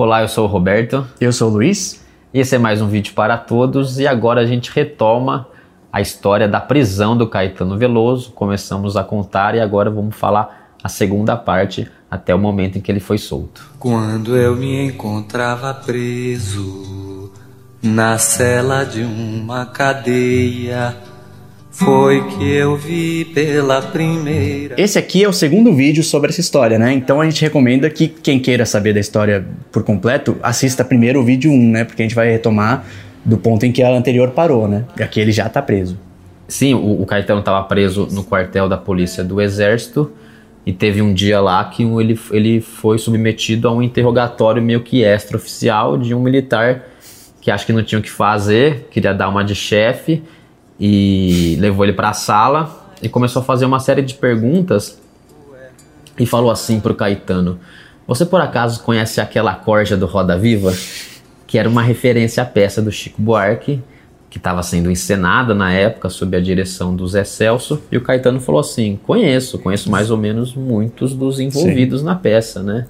Olá, eu sou o Roberto. Eu sou o Luiz. Esse é mais um vídeo para todos e agora a gente retoma a história da prisão do Caetano Veloso. Começamos a contar e agora vamos falar a segunda parte até o momento em que ele foi solto. Quando eu me encontrava preso na cela de uma cadeia foi que eu vi pela primeira. Esse aqui é o segundo vídeo sobre essa história, né? Então a gente recomenda que quem queira saber da história por completo, assista primeiro o vídeo 1, né? Porque a gente vai retomar do ponto em que a anterior parou, né? E aqui ele já tá preso. Sim, o, o Caetano estava preso no quartel da polícia do Exército e teve um dia lá que ele, ele foi submetido a um interrogatório meio que extraoficial de um militar que acho que não tinha o que fazer, queria dar uma de chefe e levou ele para a sala e começou a fazer uma série de perguntas e falou assim pro Caetano: Você por acaso conhece aquela corja do Roda Viva? Que era uma referência à peça do Chico Buarque, que estava sendo encenada na época sob a direção do Zé Celso. E o Caetano falou assim: Conheço, conheço mais ou menos muitos dos envolvidos Sim. na peça, né?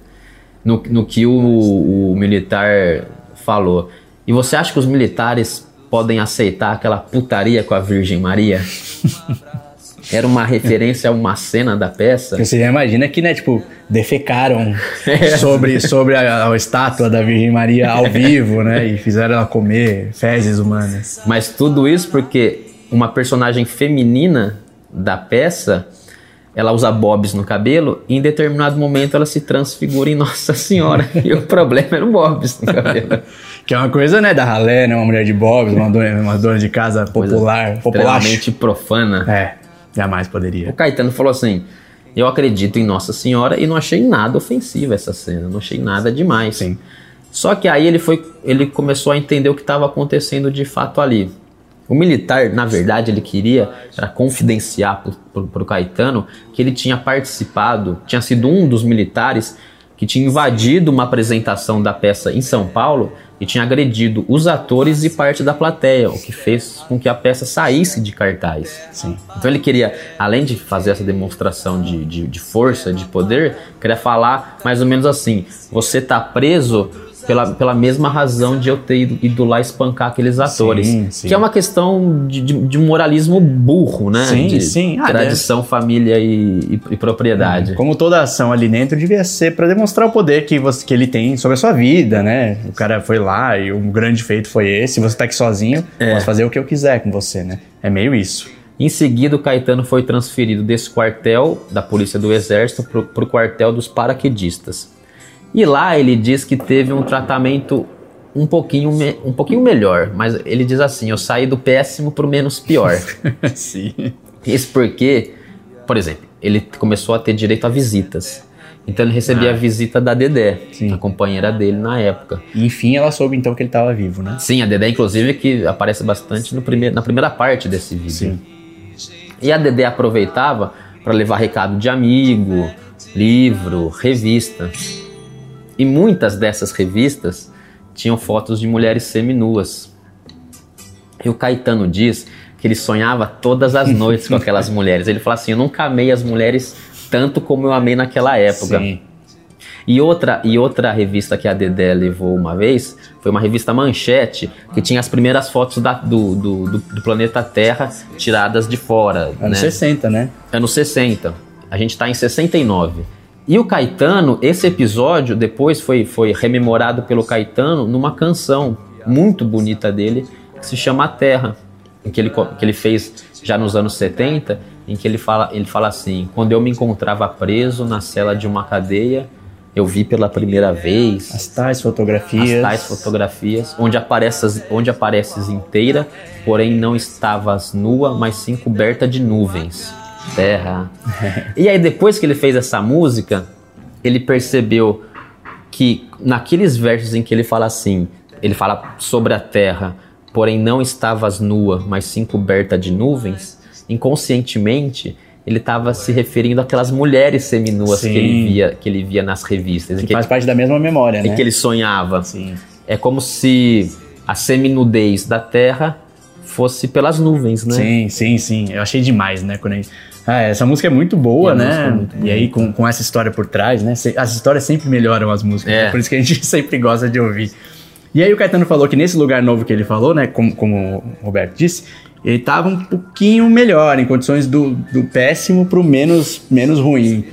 No, no que o, o militar falou. E você acha que os militares podem aceitar aquela putaria com a Virgem Maria? Era uma referência a uma cena da peça. Você imagina que, né, tipo, defecaram é. sobre, sobre a, a, estátua da Virgem Maria ao vivo, né? E fizeram ela comer fezes humanas. Mas tudo isso porque uma personagem feminina da peça ela usa bobs no cabelo e em determinado momento ela se transfigura em Nossa Senhora. e o problema era o bobs no cabelo. Que é uma coisa, né, da ralé, né? Uma mulher de bobs, uma dona, uma dona de casa popular. Extremamente profana. É, jamais poderia. O Caetano falou assim, eu acredito em Nossa Senhora e não achei nada ofensiva essa cena, não achei nada demais. Sim. Só que aí ele foi, ele começou a entender o que estava acontecendo de fato ali. O militar, na verdade, ele queria era confidenciar para o Caetano que ele tinha participado, tinha sido um dos militares que tinha invadido uma apresentação da peça em São Paulo e tinha agredido os atores e parte da plateia, o que fez com que a peça saísse de cartaz. Sim. Então ele queria, além de fazer essa demonstração de, de, de força, de poder, queria falar mais ou menos assim: você está preso pela, pela mesma razão de eu ter ido, ido lá espancar aqueles atores. Sim, sim. Que é uma questão de, de, de, moralismo burro, né? Sim, de sim. Ah, tradição, família e, e, e propriedade. Como toda ação ali dentro devia ser para demonstrar o poder que, você, que ele tem sobre a sua vida, né? O cara foi lá e um grande feito foi esse. Você tá aqui sozinho, é. posso fazer o que eu quiser com você, né? É meio isso. Em seguida, o Caetano foi transferido desse quartel da Polícia do Exército para o quartel dos paraquedistas. E lá ele diz que teve um tratamento um pouquinho, um pouquinho melhor, mas ele diz assim: eu saí do péssimo para o menos pior. Sim. Isso porque, por exemplo, ele começou a ter direito a visitas. Então ele recebia ah. a visita da Dedé, Sim. a companheira dele na época. E enfim ela soube então que ele estava vivo, né? Sim, a Dedé inclusive que aparece bastante no primeiro, na primeira parte desse vídeo. Sim. E a Dedé aproveitava para levar recado de amigo, livro, revista. E muitas dessas revistas tinham fotos de mulheres seminuas. E o Caetano diz que ele sonhava todas as noites com aquelas mulheres. Ele fala assim: Eu nunca amei as mulheres tanto como eu amei naquela época. Sim. E outra, e outra revista que a Dedé levou uma vez foi uma revista Manchete, que tinha as primeiras fotos da, do, do, do, do, planeta Terra tiradas de fora. Anos né? 60, né? Anos 60. A gente está em 69. E o Caetano, esse episódio depois foi, foi rememorado pelo Caetano numa canção muito bonita dele, que se chama A Terra, que ele, que ele fez já nos anos 70, em que ele fala, ele fala assim: Quando eu me encontrava preso na cela de uma cadeia, eu vi pela primeira vez as tais fotografias, as tais fotografias onde apareces, onde apareces inteira, porém não estavas nua, mas sim coberta de nuvens terra. e aí depois que ele fez essa música, ele percebeu que naqueles versos em que ele fala assim, ele fala sobre a terra, porém não estavas nua, mas sim coberta de nuvens, inconscientemente ele estava se referindo àquelas mulheres seminuas que ele via que ele via nas revistas. Que, que faz parte da mesma memória, né? E que ele sonhava. Sim. É como se a seminudez da terra fosse pelas nuvens, né? Sim, sim, sim. Eu achei demais, né? Quando. Ah, essa música é muito boa, E né? é muito e aí, com, com essa história por trás, né? As histórias sempre melhoram as músicas. É. né? Por isso que a gente sempre gosta de ouvir. E aí, o Caetano falou que nesse lugar novo que ele falou, né? Como, como o Roberto disse, ele tava um pouquinho melhor, em condições do, do péssimo pro menos, menos ruim.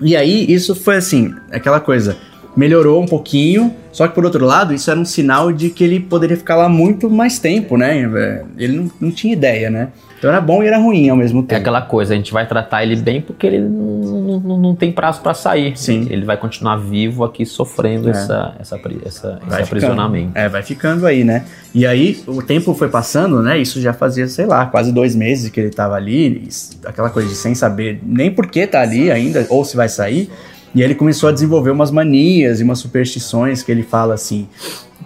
E aí, isso foi assim, aquela coisa. Melhorou um pouquinho, só que por outro lado, isso era um sinal de que ele poderia ficar lá muito mais tempo, né? Ele não, não tinha ideia, né? Então era bom e era ruim ao mesmo É tempo. aquela coisa, a gente vai tratar ele bem porque ele não, não, não tem prazo pra sair. Sim. Ele vai continuar vivo aqui sofrendo É. essa, essa, essa, esse Vai aprisionamento. Ficando, é, vai ficando aí, né? E aí o tempo foi passando, né? Isso já fazia, sei lá, quase dois meses que ele tava ali, aquela coisa de sem saber nem por que tá ali ainda, ou se vai sair. E aí ele começou a desenvolver umas manias e umas superstições que ele fala assim,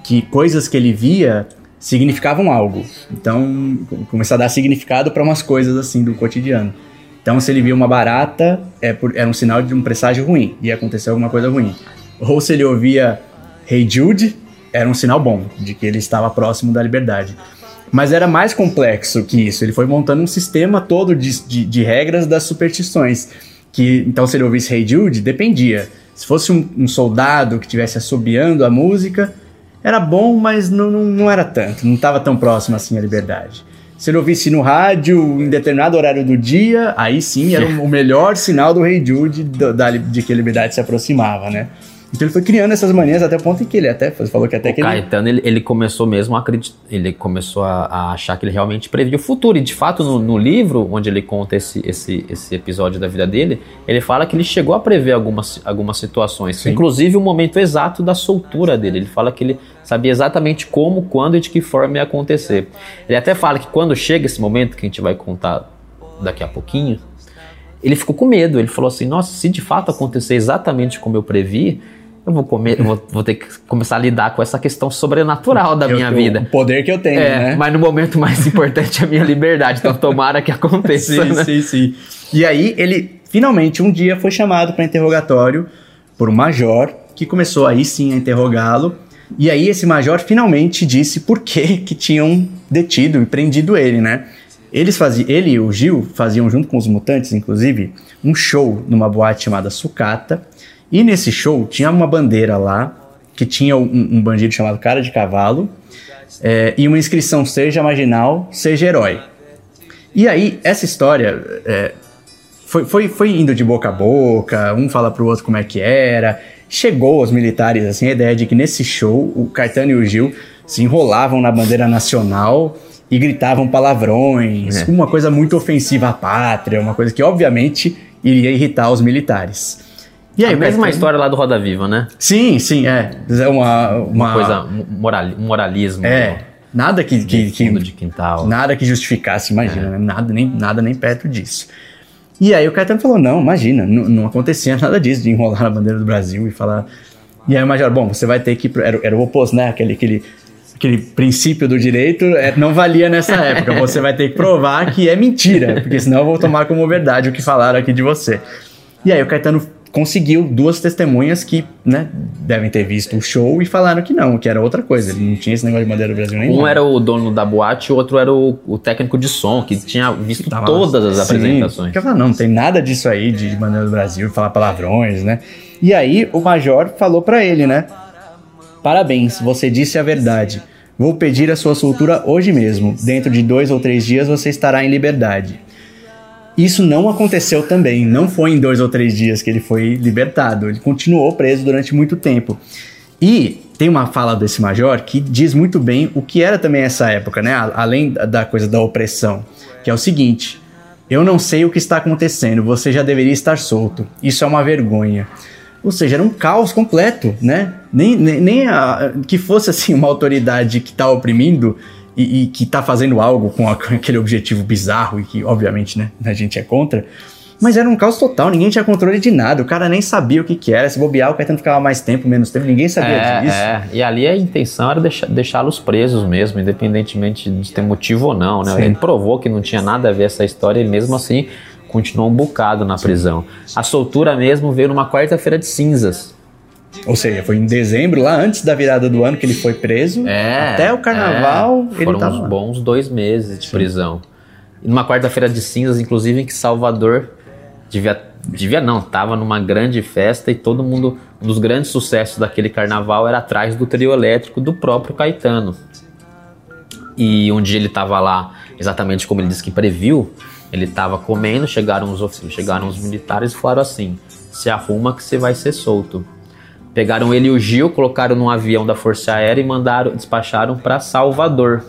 que coisas que ele via significavam algo. Então, co- começou a dar significado para umas coisas assim do cotidiano. Então, se ele via uma barata, é por- era um sinal de um presságio ruim, ia acontecer alguma coisa ruim. Ou se ele ouvia Hey Jude, era um sinal bom, de que ele estava próximo da liberdade. Mas era mais complexo que isso. Ele foi montando um sistema todo de, de, de regras das superstições. Que, então, se ele ouvisse Hey Jude, dependia. Se fosse um, um soldado que estivesse assobiando a música, era bom, mas não, não, não era tanto. Não estava tão próximo assim à liberdade. Se ele ouvisse no rádio em determinado horário do dia, aí sim era o melhor sinal do Rei Jude da, da- de que a liberdade se aproximava, né? Então ele foi criando essas manias até o ponto em que ele até falou que até que O ele Caetano, ele, ele começou mesmo a acreditar, ele começou a, a achar que ele realmente previa o futuro. E de fato, no, no livro, onde ele conta esse, esse, esse episódio da vida dele, ele fala que ele chegou a prever algumas, algumas situações, Sim. inclusive o momento exato da soltura dele. Ele fala que ele sabia exatamente como, quando e de que forma ia acontecer. Ele até fala que quando chega esse momento, que a gente vai contar daqui a pouquinho, ele ficou com medo. Ele falou assim: Nossa, se de fato acontecer exatamente como eu previ, eu vou, comer, eu vou, vou ter que começar a lidar com essa questão sobrenatural da eu- minha eu- vida. o poder que eu tenho, É, né? mas no momento mais importante é a minha liberdade. Então tomara que aconteça. Sim, né? sim, sim. E aí ele finalmente um dia foi chamado para interrogatório por um major que começou aí sim a interrogá-lo. E aí esse major finalmente disse por que que tinham detido e prendido ele, né? Eles faziam, ele e o Gil faziam junto com os mutantes, inclusive, um show numa boate chamada Sucata. E nesse show tinha uma bandeira lá que tinha um, um bandido chamado Cara de Cavalo é, e uma inscrição seja marginal, seja herói. E aí, essa história é, foi, foi, foi indo de boca a boca, um fala pro outro como é que era. Chegou aos militares, assim, a ideia de que nesse show o Caetano e o Gil se enrolavam na bandeira nacional e gritavam palavrões, É. uma coisa muito ofensiva à pátria, uma coisa que obviamente iria irritar os militares. E aí, a o mesma Caetano- história lá do Roda Viva, né? Sim, sim, é. É uma, uma, Uma coisa, um moral, moralismo. É, nada que, que, que, de quintal. Nada que justificasse, imagina, É. né? nada, nem, nada nem perto disso. E aí o Caetano falou, não, imagina, não, acontecia nada disso, de enrolar na bandeira do Brasil e falar... E aí o Major, bom, você vai ter que... pro- Era, era o oposto, né? Aquele, aquele, aquele princípio do direito é, não valia nessa época. Você vai ter que provar que é mentira, porque senão eu vou tomar como verdade o que falaram aqui de você. E aí o Caetano conseguiu duas testemunhas que, né, devem ter visto o show e falaram que não, que era outra coisa. Ele não tinha esse negócio de bandeira do Brasil nenhum. Um era o dono da boate, o outro era o, o técnico de som, que tinha visto Tava- todas as Sim, apresentações. que eu não, não tem nada disso aí de bandeira do Brasil, falar palavrões, né? E aí o major falou pra ele, né? Parabéns, você disse a verdade. Vou pedir a sua soltura hoje mesmo. Dentro de dois ou três dias você estará em liberdade. Isso não aconteceu também. Não foi em dois ou três dias que ele foi libertado. Ele continuou preso durante muito tempo. E tem uma fala desse major que diz muito bem o que era também essa época, né? Além da- da coisa da opressão, que é o seguinte: eu não sei o que está acontecendo. Você já deveria estar solto. Isso é uma vergonha. Ou seja, era um caos completo, né? Nem, nem, nem a- que fosse assim uma autoridade que está oprimindo e, e que está fazendo algo com, a- com aquele objetivo bizarro e que, obviamente, né, a gente é contra. Mas era um caos total, ninguém tinha controle de nada, o cara nem sabia o que, que era. Se bobear, o Caetano ficava mais tempo, menos tempo, ninguém sabia É, disso. é. E ali a intenção era deixar- deixá-los presos mesmo, independentemente de ter motivo ou não, né? Sim. Ele provou que não tinha nada a ver essa história e mesmo assim continuou um bocado na prisão. A soltura mesmo veio numa quarta-feira de cinzas. Ou seja, foi em dezembro, lá antes da virada do ano que ele foi preso. É, Até o carnaval é, ele foram tava uns bons dois meses de prisão. E numa quarta-feira de cinzas, inclusive, em que Salvador devia, devia não, tava numa grande festa e todo mundo, um dos grandes sucessos daquele carnaval era atrás do trio elétrico do próprio Caetano. E um dia ele tava lá, exatamente como ele disse que previu, ele tava comendo, chegaram os, chegaram os militares e falaram assim: se arruma que você vai ser solto. Pegaram ele e o Gil, colocaram num avião da Força Aérea e mandaram, despacharam para Salvador,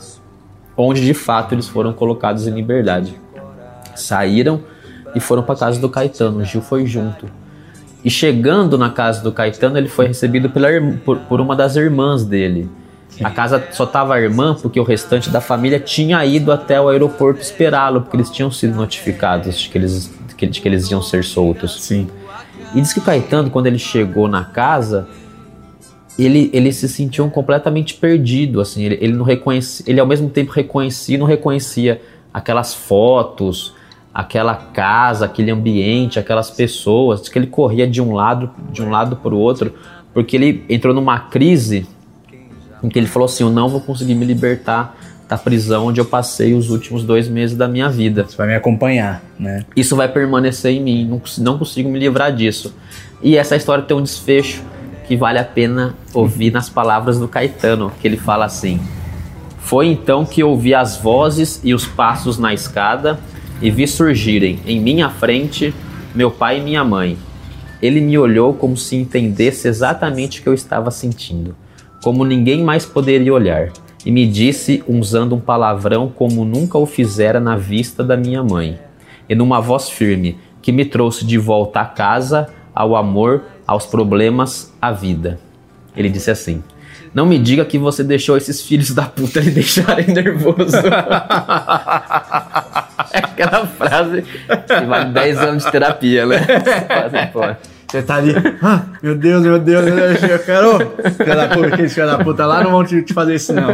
onde de fato eles foram colocados em liberdade. Saíram e foram para casa do Caetano. O Gil foi junto. E chegando na casa do Caetano, ele foi recebido pela, por, por uma das irmãs dele. A casa só tava a irmã porque o restante da família tinha ido até o aeroporto esperá-lo, porque eles tinham sido notificados de que eles, de que eles iam ser soltos. Sim. E diz que o Caetano, quando ele chegou na casa, ele, ele se sentiu completamente perdido, assim, ele, ele não reconhecia, ele ao mesmo tempo reconhecia e não reconhecia aquelas fotos, aquela casa, aquele ambiente, aquelas pessoas, que ele corria de um lado, de um lado para o outro, porque ele entrou numa crise em que ele falou assim, eu não vou conseguir me libertar da prisão onde eu passei os últimos dois meses da minha vida Você vai me acompanhar, né? isso vai permanecer em mim, não, não consigo me livrar disso. E essa história tem um desfecho que vale a pena ouvir nas palavras do Caetano, que ele fala assim: Foi então que ouvi as vozes e os passos na escada e vi surgirem em minha frente meu pai e minha mãe. Ele me olhou como se entendesse exatamente o que eu estava sentindo, como ninguém mais poderia olhar, e me disse, usando um palavrão como nunca o fizera na vista da minha mãe, e numa voz firme que me trouxe de volta à casa, ao amor, aos problemas, à vida. Ele disse assim: Não me diga que você deixou esses filhos da puta lhe deixarem nervoso. é aquela frase que vale 10 anos de terapia, né? Pô. Você tá ali, ah, meu Deus, meu Deus, meu Deus, eu quero. Filha da puta, aqueles filha da puta lá não vão te, te fazer isso, não.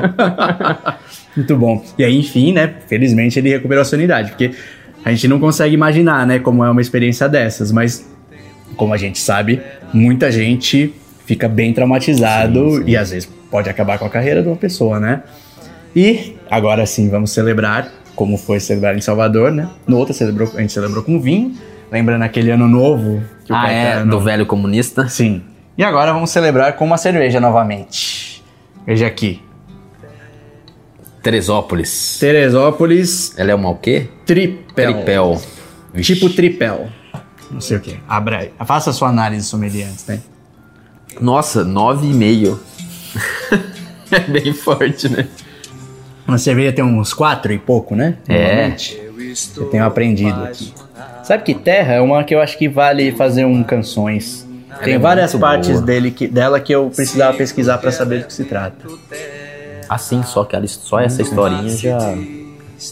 Muito bom. E aí, enfim, né? Felizmente ele recuperou a sanidade, porque a gente não consegue imaginar, né, como é uma experiência dessas, mas como a gente sabe, muita gente fica bem traumatizado e às vezes pode acabar com a carreira de uma pessoa, né? E agora sim, vamos celebrar como foi celebrar em Salvador, né? No outro celebrou, a gente celebrou com vinho, lembrando aquele ano novo que o Ah, é? Do velho comunista? Sim. E agora vamos celebrar com uma cerveja novamente. Veja aqui. Teresópolis. Teresópolis Ela é uma o quê? Tripel. Tripel. Vixe. Tipo tripel. Não sei o que. Abra aí. Faça a sua análise sommelier antes, né? Nossa, 9,5. é bem forte, né? Uma cerveja tem uns quatro e pouco, né? É. Normalmente. Eu tenho aprendido aqui. Sabe que terra é uma que eu acho que vale fazer um canções. Tem é várias partes boa. dele que, dela que eu precisava pesquisar pra saber do que se trata. Assim, só que ela- só essa historinha já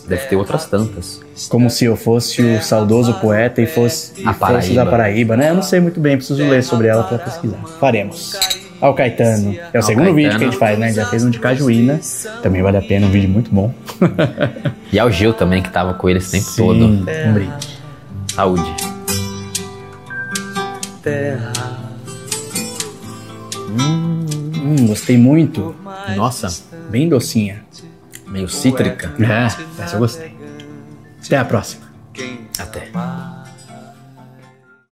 deve ter outras tantas. Como se eu fosse o saudoso poeta e fosse, e A fosse Paraíba. da Paraíba, né? Eu não sei muito bem, preciso ler sobre ela pra pesquisar. Faremos. Ao Caetano. É o segundo Caetano. vídeo que a gente faz, né? Já fez um de Cajuína. Também vale a pena, um vídeo muito bom. E ao Gil também, que tava com ele esse tempo Sim, todo. um brinde. Saúde. terra. Hum, gostei muito. Nossa, Bem docinha. meio cítrica. É, essa eu gostei. Até a próxima.